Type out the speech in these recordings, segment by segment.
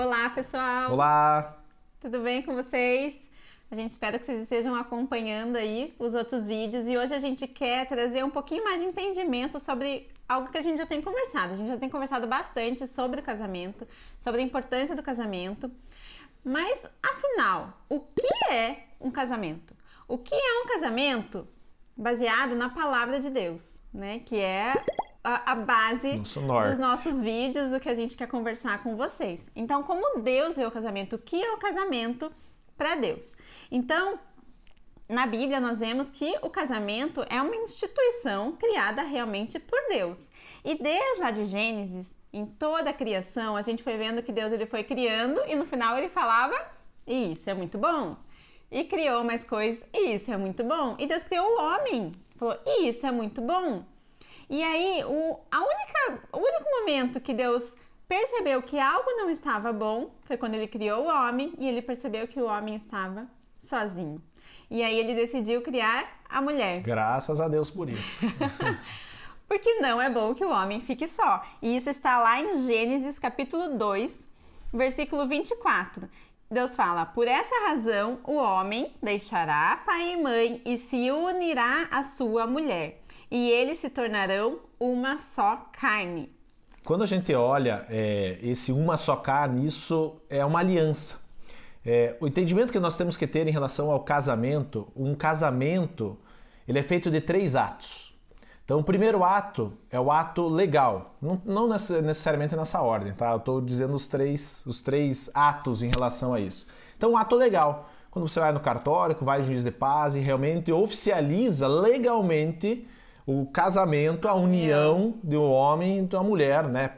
Olá, pessoal! Olá! Tudo bem com vocês? A gente espera que vocês estejam acompanhando aí os outros vídeos e hoje a gente quer trazer um pouquinho mais de entendimento sobre algo que a gente já tem conversado. A gente já tem conversado bastante sobre o casamento, sobre a importância do casamento. Mas afinal, o que é um casamento? O que é um casamento baseado na palavra de Deus, né? Que é a, a base Nosso dos nossos vídeos, o que a gente quer conversar com vocês. Então, como Deus vê o casamento? O que é o casamento para Deus? Então, na Bíblia nós vemos que o casamento é uma instituição criada realmente por Deus. E desde lá de Gênesis, em toda a criação, a gente foi vendo que Deus ele foi criando e no final ele falava: "Isso é muito bom". E criou mais coisas, e isso é muito bom. E Deus criou o homem, falou: "Isso é muito bom". E aí, o, a única, o único momento que Deus percebeu que algo não estava bom foi quando ele criou o homem e ele percebeu que o homem estava sozinho. E aí ele decidiu criar a mulher. Graças a Deus por isso. Porque não é bom que o homem fique só. E isso está lá em Gênesis capítulo 2, versículo 24. Deus fala: Por essa razão o homem deixará pai e mãe e se unirá à sua mulher, e eles se tornarão uma só carne. Quando a gente olha é, esse uma só carne, isso é uma aliança. É, o entendimento que nós temos que ter em relação ao casamento, um casamento, ele é feito de três atos. Então, o primeiro ato é o ato legal, não, não necessariamente nessa ordem, tá? Eu estou dizendo os três, os três atos em relação a isso. Então, o ato legal, quando você vai no cartório, vai ao juiz de paz e realmente oficializa legalmente o casamento, a união do homem e da mulher, né?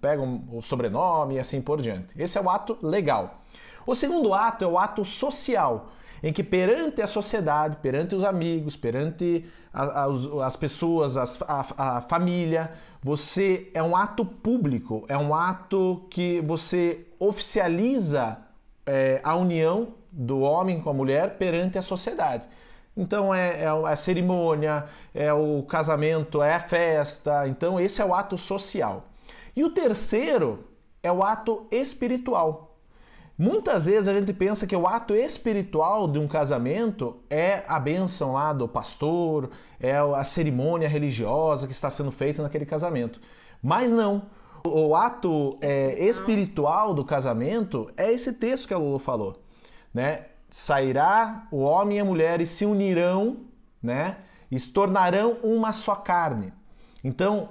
Pega o sobrenome e assim por diante. Esse é o ato legal. O segundo ato é o ato social, em que perante a sociedade, perante os amigos, perante a, a, as pessoas, as, a, a família, você é um ato público, é um ato que você oficializa é, a união do homem com a mulher perante a sociedade. Então é, é, a cerimônia, é o casamento, é a festa. Então esse é o ato social. E o terceiro é o ato espiritual. Muitas vezes a gente pensa que o ato espiritual de um casamento é a bênção lá do pastor, é a cerimônia religiosa que está sendo feita naquele casamento. Mas não. O ato é, espiritual do casamento é esse texto que a Lulu falou, né? Sairá o homem e a mulher e se unirão, né? E se tornarão uma só carne. Então,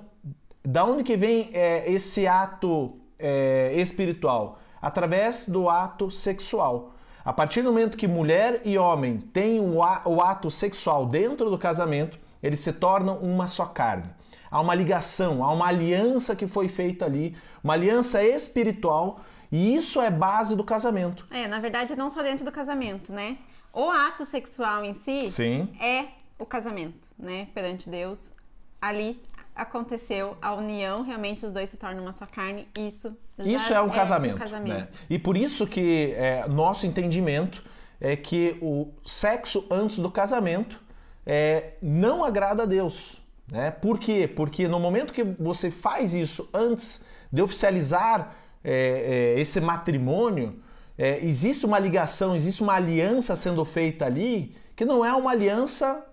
da onde que vem é, esse ato é, espiritual? através do ato sexual. A partir do momento que mulher e homem têm o ato sexual dentro do casamento, eles se tornam uma só carne. Há uma ligação, há uma aliança que foi feita ali, uma aliança espiritual, e isso é base do casamento. É, na verdade, não só dentro do casamento, né? O ato sexual em si Sim. é o casamento, né? Perante Deus. Ali aconteceu a união, realmente os dois se tornam uma só carne, isso Isso é um é casamento. Um casamento. Né? E por isso que é, nosso entendimento é que o sexo antes do casamento é, não agrada a Deus. Né? Por quê? Porque no momento que você faz isso antes de oficializar é, é esse matrimônio, é, existe uma ligação, existe uma aliança sendo feita ali que não é uma aliança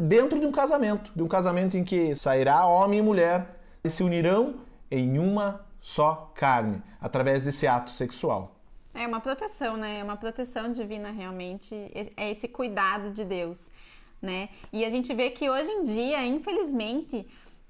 dentro de um casamento, de um casamento em que sairá homem e mulher e se unirão em uma só carne, através desse ato sexual. É uma proteção, né? É uma proteção divina realmente, é esse cuidado de Deus, né? E a gente vê que hoje em dia, infelizmente,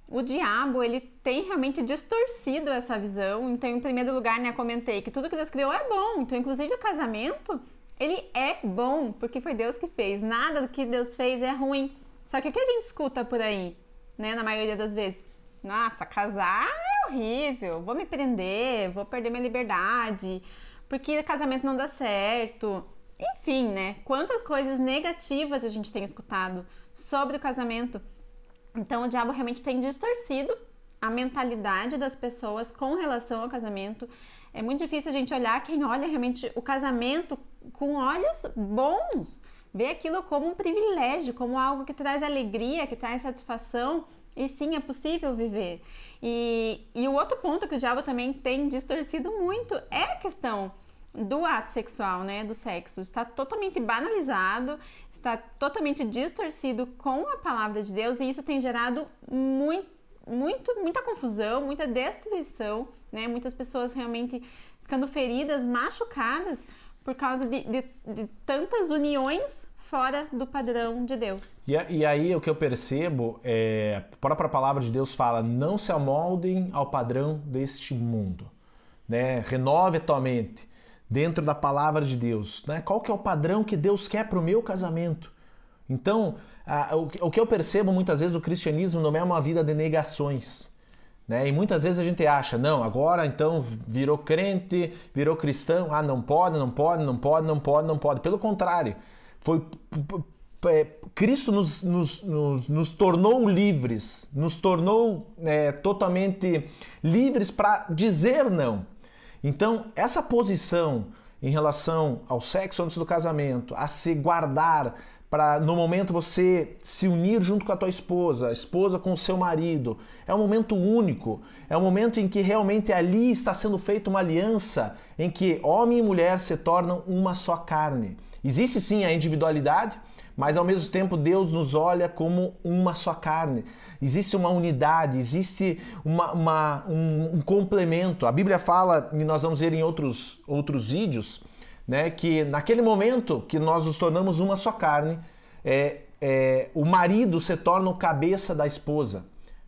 o diabo ele tem realmente distorcido essa visão. Então, em primeiro lugar, né, comentei que tudo que Deus criou é bom. Então, inclusive o casamento ele é bom porque foi Deus que fez. Nada do que Deus fez é ruim. Só que o que a gente escuta por aí, né, na maioria das vezes? Nossa, casar é horrível, vou me prender, vou perder minha liberdade, porque casamento não dá certo. Enfim, né? Quantas coisas negativas a gente tem escutado sobre o casamento. Então o diabo realmente tem distorcido a mentalidade das pessoas com relação ao casamento. É muito difícil a gente olhar quem olha realmente o casamento com olhos bons, vê aquilo como um privilégio, como algo que traz alegria, que traz satisfação. E sim, é possível viver. E, e o outro ponto que o diabo também tem distorcido muito é a questão do ato sexual, né, do sexo, está totalmente banalizado, está totalmente distorcido com a palavra de Deus e isso tem gerado muito, muito muita confusão, muita destruição, né, muitas pessoas realmente ficando feridas, machucadas por causa de, de, de tantas uniões fora do padrão de Deus. E, e, aí o que eu percebo é a própria palavra de Deus fala: não se amoldem ao padrão deste mundo, né? Renove tua mente dentro da palavra de Deus, né? Qual que é o padrão que Deus quer para o meu casamento? Então, a, o, o que eu percebo muitas vezes o cristianismo não é uma vida de negações. Né? E muitas vezes a gente acha, não, agora então virou crente, virou cristão, ah, não pode, não pode, não pode, não pode, não pode. Pelo contrário, foi é, Cristo nos, nos, nos, nos, tornou livres, nos tornou é, totalmente livres para dizer não. Então, essa posição em relação ao sexo antes do casamento, a se guardar para no momento você se unir junto com a tua esposa, a esposa com o seu marido. É um momento único, é um momento em que realmente ali está sendo feita uma aliança em que homem e mulher se tornam uma só carne. Existe sim a individualidade, mas ao mesmo tempo Deus nos olha como uma só carne. Existe uma unidade, existe uma, uma um, um, complemento. A Bíblia fala, e nós vamos ver em outros, outros vídeos, né, que naquele momento que nós nos tornamos uma só carne, é, é, o marido se torna o cabeça da esposa.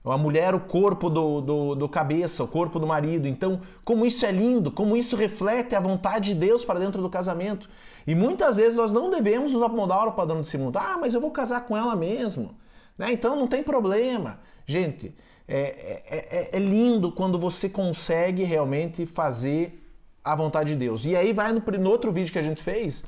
A mulher, o corpo do, do, do, cabeça, o corpo do marido. Então, como isso é lindo, como isso reflete a vontade de Deus para dentro do casamento. E muitas vezes nós não devemos nos amoldar ao padrão desse mundo. Ah, mas eu vou casar com ela mesmo. Né? Então não tem problema. Gente, é, é, é, é lindo quando você consegue realmente fazer a vontade de Deus. E aí vai no, no outro vídeo que a gente fez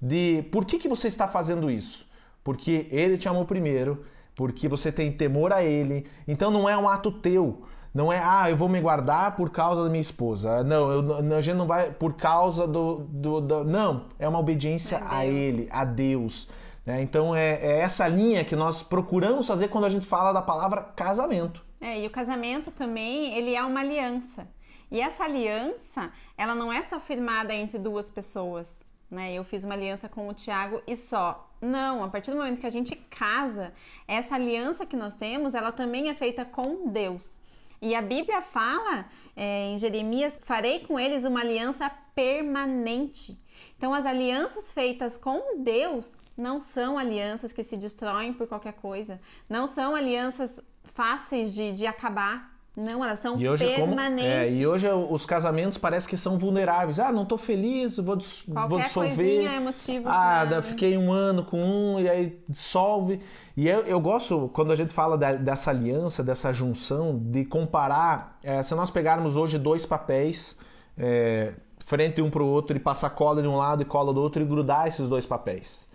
de por que, que você está fazendo isso. Porque ele te amou primeiro, porque você tem temor a ele. Então não é um ato teu. Não é, ah, eu vou me guardar por causa da minha esposa. Não, eu, a gente não vai por causa do. do, do não, é uma obediência é a ele, a Deus. Né? Então é, é, essa linha que nós procuramos fazer quando a gente fala da palavra casamento. É, e o casamento também, ele é uma aliança. E essa aliança, ela não é só firmada entre duas pessoas. Né? Eu fiz uma aliança com o Tiago e só. Não, a partir do momento que a gente casa, essa aliança que nós temos, ela também é feita com Deus. E a Bíblia fala é, em Jeremias: farei com eles uma aliança permanente. Então, as alianças feitas com Deus não são alianças que se destroem por qualquer coisa, não são alianças fáceis de, de acabar. Não, elas são e hoje, permanentes. Como, é, e hoje os casamentos parece que são vulneráveis. Ah, não tô feliz, vou, dis, vou dissolver. É motivo ah, pra... fiquei um ano com um e aí dissolve. E eu, eu gosto, quando a gente fala da, dessa aliança, dessa junção, de comparar. É, se nós pegarmos hoje dois papéis, é, frente um para o outro, e passar cola de um lado e cola do outro e grudar esses dois papéis.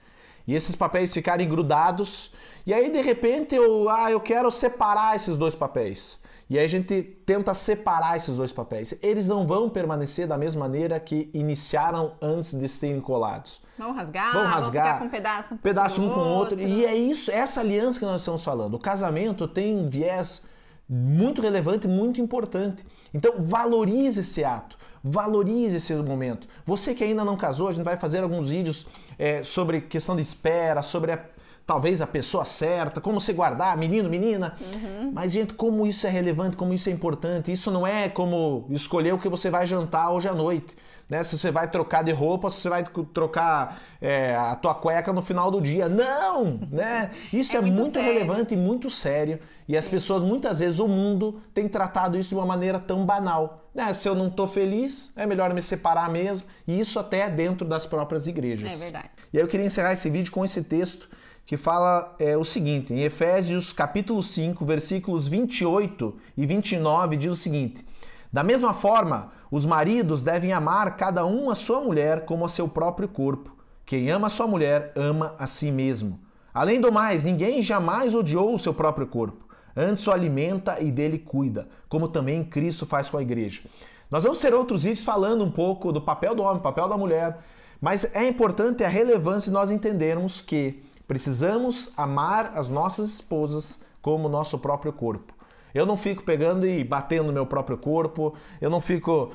E esses papéis ficarem grudados, e aí de repente eu, ah, eu quero separar esses dois papéis. E aí a gente tenta separar esses dois papéis. Eles não vão permanecer da mesma maneira que iniciaram antes de serem colados. Vão rasgar, vão rasgar, vão ficar com um pedaço, um, pedaço um com o outro. outro. E é isso, essa aliança que nós estamos falando. O casamento tem um viés muito relevante, muito importante. Então valorize esse ato, valorize esse momento. Você que ainda não casou, a gente vai fazer alguns vídeos é, sobre questão de espera, sobre a talvez a pessoa certa, como se guardar, menino, menina. Uhum. Mas, gente, como isso é relevante, como isso é importante. Isso não é como escolher o que você vai jantar hoje à noite. Né? Se você vai trocar de roupa, se você vai trocar é, a tua cueca no final do dia. Não! Né? Isso é, é muito, muito relevante e muito sério. E as pessoas, muitas vezes, o mundo tem tratado isso de uma maneira tão banal. Né? Se eu não estou feliz, é melhor me separar mesmo. E isso até dentro das próprias igrejas. É verdade. E aí eu queria encerrar esse vídeo com esse texto que fala é, o seguinte, em Efésios capítulo 5, versículos 28 e 29, diz o seguinte: Da mesma forma, os maridos devem amar cada um a sua mulher como a seu próprio corpo. Quem ama a sua mulher ama a si mesmo. Além do mais, ninguém jamais odiou o seu próprio corpo. Antes o alimenta e dele cuida, como também Cristo faz com a igreja. Nós vamos ter outros vídeos falando um pouco do papel do homem, papel da mulher, Mas é importante a relevância nós entendermos que precisamos amar as nossas esposas como o nosso próprio corpo. Eu não fico pegando e batendo no meu próprio corpo, eu não fico.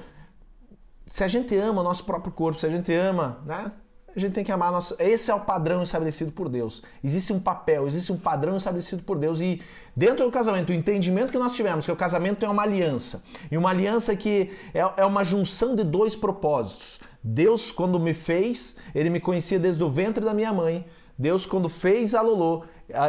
Se a gente ama o nosso próprio corpo, se a gente ama, né? A gente tem que amar nosso. Esse é o padrão estabelecido por Deus. Existe um papel, existe um padrão estabelecido por Deus. E dentro do casamento, o entendimento que nós tivemos, que o casamento é uma aliança. E uma aliança que é, é uma junção de dois propósitos. Deus, quando me fez, ele me conhecia desde o ventre da minha mãe. Deus, quando fez a Lolo,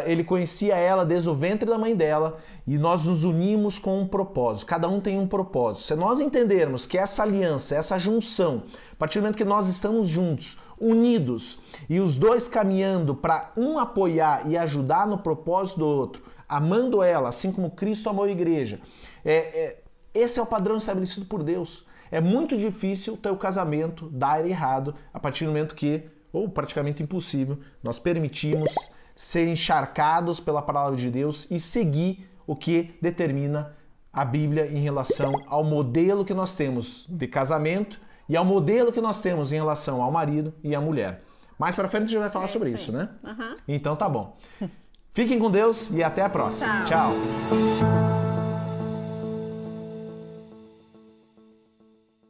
ele conhecia ela desde o ventre da mãe dela e nós nos unimos com um propósito. Cada um tem um propósito. Se nós entendermos que essa aliança, essa junção, a partir do momento que nós estamos juntos, unidos e os dois caminhando para um apoiar e ajudar no propósito do outro, amando ela, assim como Cristo amou a igreja, é, é, esse é o padrão estabelecido por Deus. É muito difícil o casamento dar errado a partir do momento que, ou praticamente impossível, nós permitimos ser encharcados pela palavra de Deus e seguir o que determina a Bíblia em relação ao modelo que nós temos de casamento e ao modelo que nós temos em relação ao marido e à mulher. Mais para frente a gente vai falar é sobre isso, né? Uhum. Então tá bom. Fiquem com Deus e até a próxima. Tchau. Tchau.